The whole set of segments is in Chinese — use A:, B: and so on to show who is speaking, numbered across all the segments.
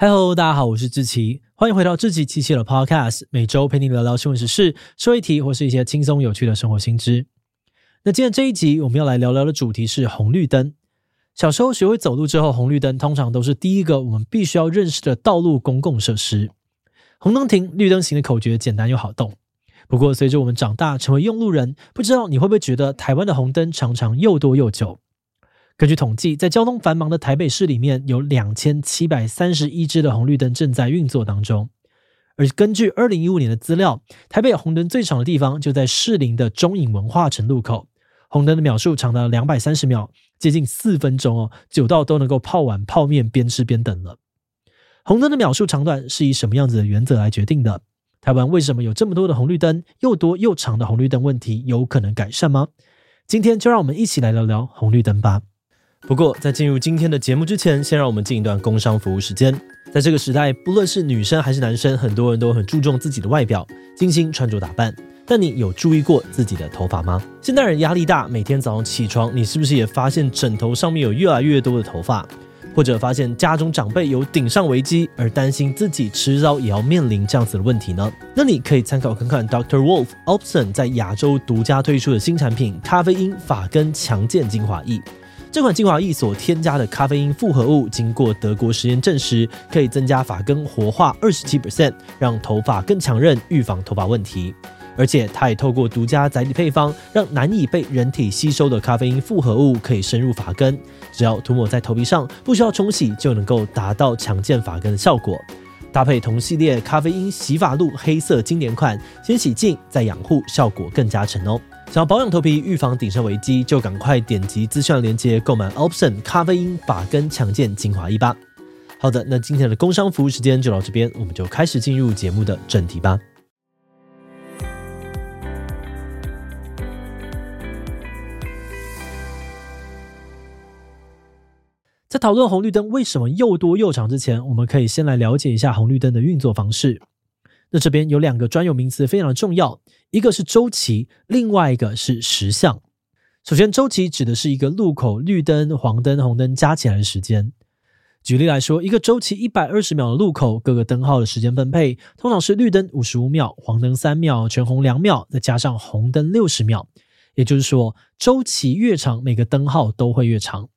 A: Hello，大家好，我是志奇，欢迎回到志奇七七的 Podcast，每周陪你聊聊新闻时事、社会题或是一些轻松有趣的生活新知。那今天这一集我们要来聊聊的主题是红绿灯。小时候学会走路之后，红绿灯通常都是第一个我们必须要认识的道路公共设施。红灯停，绿灯行的口诀简单又好懂。不过随着我们长大成为用路人，不知道你会不会觉得台湾的红灯常常又多又久？根据统计，在交通繁忙的台北市里面，有两千七百三十一支的红绿灯正在运作当中。而根据二零一五年的资料，台北红灯最长的地方就在士林的中影文化城路口，红灯的秒数长达两百三十秒，接近四分钟哦，久到都能够泡碗泡面边吃边等了。红灯的秒数长短是以什么样子的原则来决定的？台湾为什么有这么多的红绿灯？又多又长的红绿灯问题有可能改善吗？今天就让我们一起来聊聊红绿灯吧。不过，在进入今天的节目之前，先让我们进一段工商服务时间。在这个时代，不论是女生还是男生，很多人都很注重自己的外表，精心穿着打扮。但你有注意过自己的头发吗？现代人压力大，每天早上起床，你是不是也发现枕头上面有越来越多的头发？或者发现家中长辈有顶上危机，而担心自己迟早也要面临这样子的问题呢？那你可以参考看看 Dr. Wolf Alpson 在亚洲独家推出的新产品——咖啡因发根强健精华液。这款精华液所添加的咖啡因复合物，经过德国实验证实，可以增加发根活化二十七 percent，让头发更强韧，预防头发问题。而且，它也透过独家载体配方，让难以被人体吸收的咖啡因复合物可以深入发根，只要涂抹在头皮上，不需要冲洗，就能够达到强健发根的效果。搭配同系列咖啡因洗发露黑色经典款，先洗净再养护，效果更加成哦。想要保养头皮、预防顶上危机，就赶快点击资讯链接购买 Option 咖啡因发根强健精华液吧。好的，那今天的工商服务时间就到这边，我们就开始进入节目的正题吧。在讨论红绿灯为什么又多又长之前，我们可以先来了解一下红绿灯的运作方式。那这边有两个专有名词非常的重要，一个是周期，另外一个是时相。首先，周期指的是一个路口绿灯、黄灯、红灯加起来的时间。举例来说，一个周期一百二十秒的路口，各个灯号的时间分配通常是绿灯五十五秒、黄灯三秒、全红两秒，再加上红灯六十秒。也就是说，周期越长，每个灯号都会越长。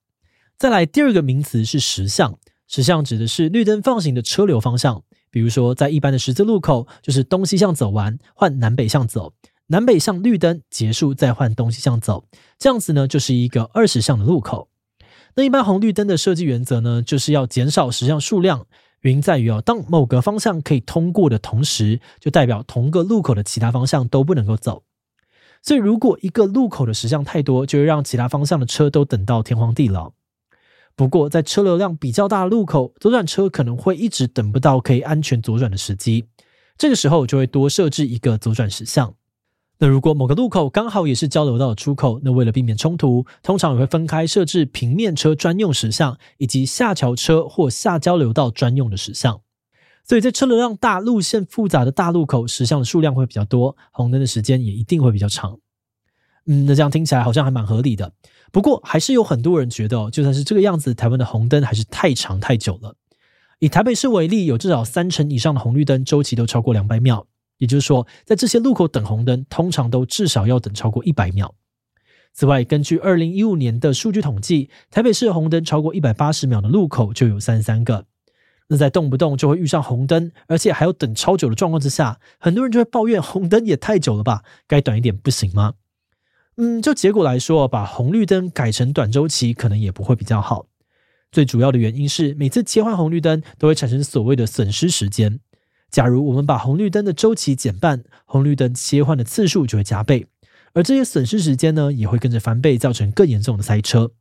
A: 再来，第二个名词是实相，实相指的是绿灯放行的车流方向。比如说，在一般的十字路口，就是东西向走完，换南北向走，南北向绿灯结束，再换东西向走，这样子呢，就是一个二十向的路口。那一般红绿灯的设计原则呢，就是要减少时相数量，原因在于哦，当某个方向可以通过的同时，就代表同个路口的其他方向都不能够走。所以，如果一个路口的实相太多，就会让其他方向的车都等到天荒地老。不过，在车流量比较大的路口，左转车可能会一直等不到可以安全左转的时机，这个时候就会多设置一个左转时相。那如果某个路口刚好也是交流道的出口，那为了避免冲突，通常也会分开设置平面车专用时相，以及下桥车或下交流道专用的时相。所以在车流量大、路线复杂的大路口，时相的数量会比较多，红灯的时间也一定会比较长。嗯，那这样听起来好像还蛮合理的。不过，还是有很多人觉得，就算是这个样子，台湾的红灯还是太长太久了。以台北市为例，有至少三成以上的红绿灯周期都超过两百秒，也就是说，在这些路口等红灯，通常都至少要等超过一百秒。此外，根据二零一五年的数据统计，台北市红灯超过一百八十秒的路口就有三三个。那在动不动就会遇上红灯，而且还要等超久的状况之下，很多人就会抱怨红灯也太久了吧？该短一点不行吗？嗯，就结果来说，把红绿灯改成短周期，可能也不会比较好。最主要的原因是，每次切换红绿灯都会产生所谓的损失时间。假如我们把红绿灯的周期减半，红绿灯切换的次数就会加倍，而这些损失时间呢，也会跟着翻倍，造成更严重的塞车。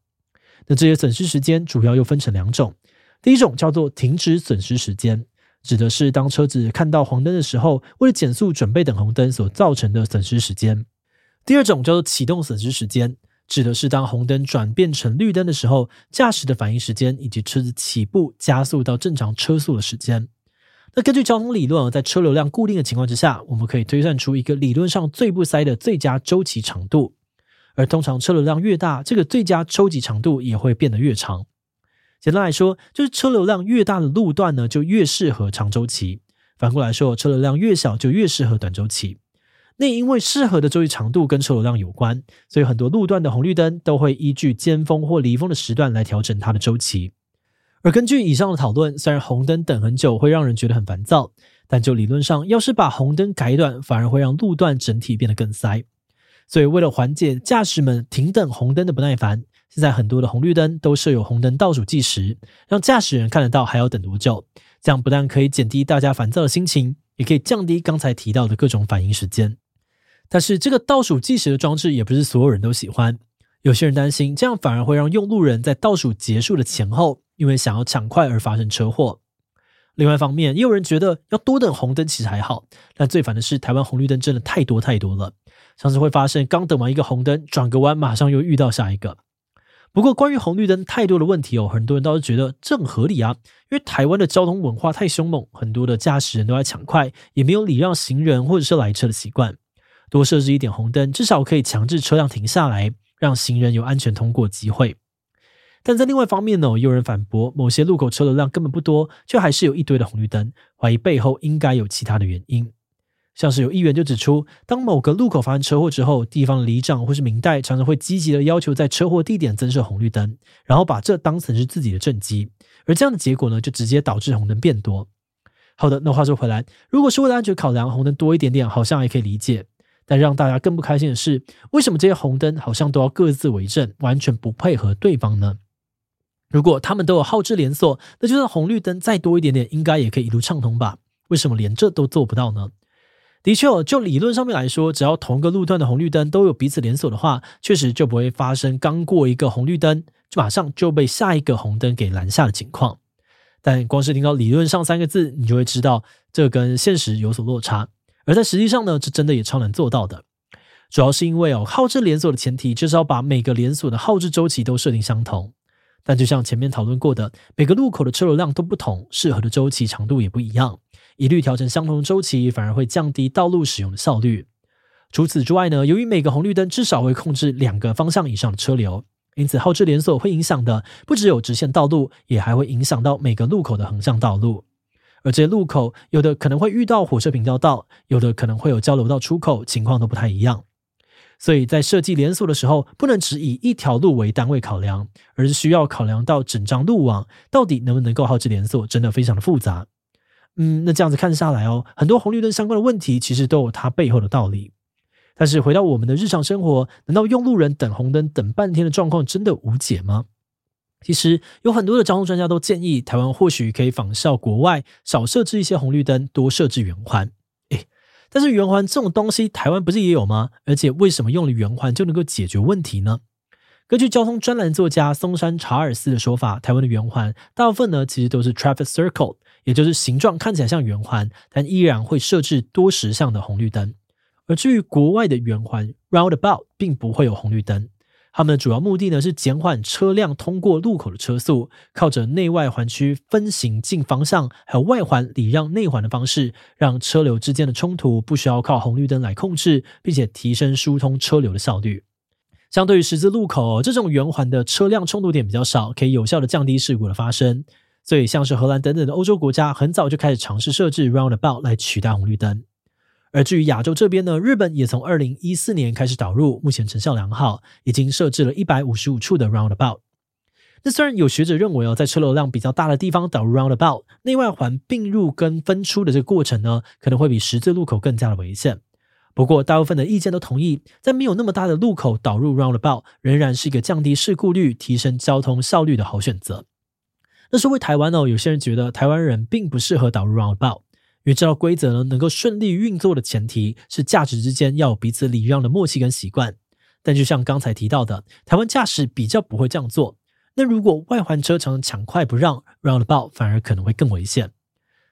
A: 那这些损失时间主要又分成两种，第一种叫做停止损失时间，指的是当车子看到黄灯的时候，为了减速准备等红灯所造成的损失时间。第二种叫做启动损失时间，指的是当红灯转变成绿灯的时候，驾驶的反应时间以及车子起步加速到正常车速的时间。那根据交通理论，在车流量固定的情况之下，我们可以推算出一个理论上最不塞的最佳周期长度。而通常车流量越大，这个最佳周期长度也会变得越长。简单来说，就是车流量越大的路段呢，就越适合长周期；反过来说，车流量越小就越适合短周期。那因为适合的周期长度跟车流量有关，所以很多路段的红绿灯都会依据尖峰或离峰的时段来调整它的周期。而根据以上的讨论，虽然红灯等很久会让人觉得很烦躁，但就理论上，要是把红灯改短，反而会让路段整体变得更塞。所以为了缓解驾驶们停等红灯的不耐烦，现在很多的红绿灯都设有红灯倒数计时，让驾驶人看得到还要等多久。这样不但可以减低大家烦躁的心情，也可以降低刚才提到的各种反应时间。但是这个倒数计时的装置也不是所有人都喜欢，有些人担心这样反而会让用路人在倒数结束的前后，因为想要抢快而发生车祸。另外一方面，也有人觉得要多等红灯其实还好，但最烦的是台湾红绿灯真的太多太多了，常常会发生刚等完一个红灯，转个弯马上又遇到下一个。不过关于红绿灯太多的问题哦，很多人倒是觉得这很合理啊，因为台湾的交通文化太凶猛，很多的驾驶人都在抢快，也没有礼让行人或者是来车的习惯。多设置一点红灯，至少可以强制车辆停下来，让行人有安全通过机会。但在另外方面呢，也有人反驳，某些路口车流量根本不多，却还是有一堆的红绿灯，怀疑背后应该有其他的原因。像是有议员就指出，当某个路口发生车祸之后，地方的里长或是民代常常会积极的要求在车祸地点增设红绿灯，然后把这当成是自己的政绩，而这样的结果呢，就直接导致红灯变多。好的，那话说回来，如果是为了安全考量，红灯多一点点，好像还可以理解。但让大家更不开心的是，为什么这些红灯好像都要各自为政，完全不配合对方呢？如果他们都有好志连锁，那就算红绿灯再多一点点，应该也可以一路畅通吧？为什么连这都做不到呢？的确，就理论上面来说，只要同一个路段的红绿灯都有彼此连锁的话，确实就不会发生刚过一个红绿灯，就马上就被下一个红灯给拦下的情况。但光是听到“理论上”三个字，你就会知道这跟现实有所落差。而在实际上呢，这真的也超难做到的。主要是因为哦，号志连锁的前提就是要把每个连锁的号志周期都设定相同。但就像前面讨论过的，每个路口的车流量都不同，适合的周期长度也不一样。一律调成相同的周期，反而会降低道路使用的效率。除此之外呢，由于每个红绿灯至少会控制两个方向以上的车流，因此号志连锁会影响的不只有直线道路，也还会影响到每个路口的横向道路。而这些路口，有的可能会遇到火车平交道，有的可能会有交流道出口，情况都不太一样。所以在设计连锁的时候，不能只以一条路为单位考量，而是需要考量到整张路网到底能不能够号制连锁，真的非常的复杂。嗯，那这样子看下来哦，很多红绿灯相关的问题，其实都有它背后的道理。但是回到我们的日常生活，难道用路人等红灯等半天的状况真的无解吗？其实有很多的交通专家都建议，台湾或许可以仿效国外，少设置一些红绿灯，多设置圆环。诶，但是圆环这种东西，台湾不是也有吗？而且为什么用了圆环就能够解决问题呢？根据交通专栏作家松山查尔斯的说法，台湾的圆环大部分呢其实都是 traffic circle，也就是形状看起来像圆环，但依然会设置多时相的红绿灯。而至于国外的圆环 roundabout，并不会有红绿灯。他们的主要目的呢，是减缓车辆通过路口的车速，靠着内外环区分行进方向，还有外环礼让内环的方式，让车流之间的冲突不需要靠红绿灯来控制，并且提升疏通车流的效率。相对于十字路口，这种圆环的车辆冲突点比较少，可以有效的降低事故的发生。所以，像是荷兰等等的欧洲国家，很早就开始尝试设置 roundabout 来取代红绿灯。而至于亚洲这边呢，日本也从二零一四年开始导入，目前成效良好，已经设置了一百五十五处的 roundabout。那虽然有学者认为哦，在车流量比较大的地方导入 roundabout，内外环并入跟分出的这个过程呢，可能会比十字路口更加的危险。不过，大部分的意见都同意，在没有那么大的路口导入 roundabout，仍然是一个降低事故率、提升交通效率的好选择。那说回台湾哦，有些人觉得台湾人并不适合导入 roundabout。因为这套规则呢，能够顺利运作的前提是驾驶之间要有彼此礼让的默契跟习惯。但就像刚才提到的，台湾驾驶比较不会这样做。那如果外环车常抢快不让，roundabout 反而可能会更危险。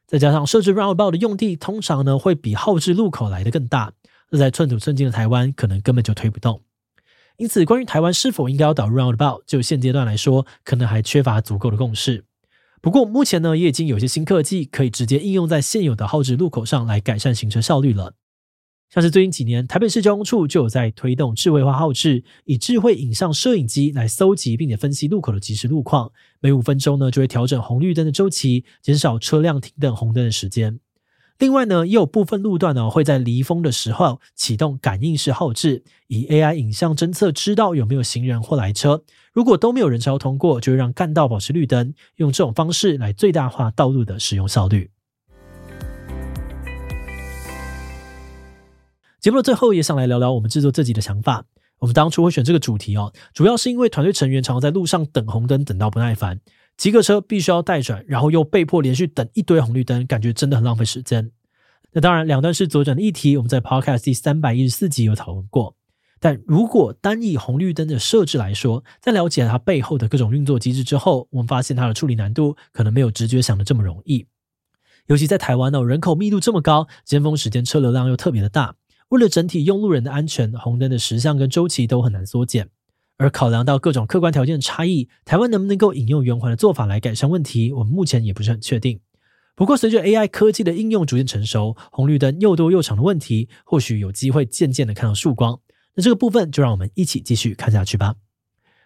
A: 再加上设置 roundabout 的用地通常呢会比后置路口来得更大，那在寸土寸金的台湾可能根本就推不动。因此，关于台湾是否应该要导入 roundabout，就现阶段来说，可能还缺乏足够的共识。不过目前呢，也已经有些新科技可以直接应用在现有的号志路口上来改善行车效率了。像是最近几年，台北市交通处就有在推动智慧化号志，以智慧影像摄影机来搜集并且分析路口的即时路况，每五分钟呢就会调整红绿灯的周期，减少车辆停等红灯的时间。另外呢，也有部分路段呢会在离峰的时候启动感应式后置，以 AI 影像侦测知道有没有行人或来车，如果都没有人车通过，就会让干道保持绿灯，用这种方式来最大化道路的使用效率。节目的最后也想来聊聊我们制作自己的想法。我们当初会选这个主题哦，主要是因为团队成员常常在路上等红灯等到不耐烦。几个车必须要待转，然后又被迫连续等一堆红绿灯，感觉真的很浪费时间。那当然，两段式左转的议题，我们在 Podcast 第三百一十四集有讨论过。但如果单以红绿灯的设置来说，在了解它背后的各种运作机制之后，我们发现它的处理难度可能没有直觉想的这么容易。尤其在台湾呢，人口密度这么高，尖峰时间车流量又特别的大，为了整体用路人的安全，红灯的时相跟周期都很难缩减。而考量到各种客观条件的差异，台湾能不能够引用圆环的做法来改善问题，我们目前也不是很确定。不过，随着 AI 科技的应用逐渐成熟，红绿灯又多又长的问题，或许有机会渐渐的看到曙光。那这个部分就让我们一起继续看下去吧。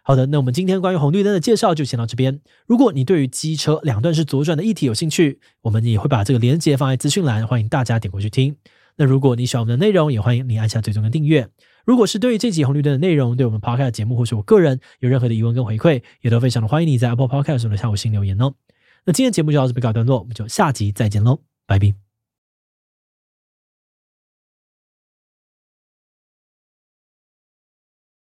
A: 好的，那我们今天关于红绿灯的介绍就先到这边。如果你对于机车两段式左转的议题有兴趣，我们也会把这个连接放在资讯栏，欢迎大家点过去听。那如果你喜欢我们的内容，也欢迎你按下最终的订阅。如果是对于这集红绿灯的内容，对我们 Podcast 节目或是我个人有任何的疑问跟回馈，也都非常的欢迎你在 Apple Podcast 上留下五星留言哦。那今天节目就到这边告一段落，我们就下集再见喽，拜拜。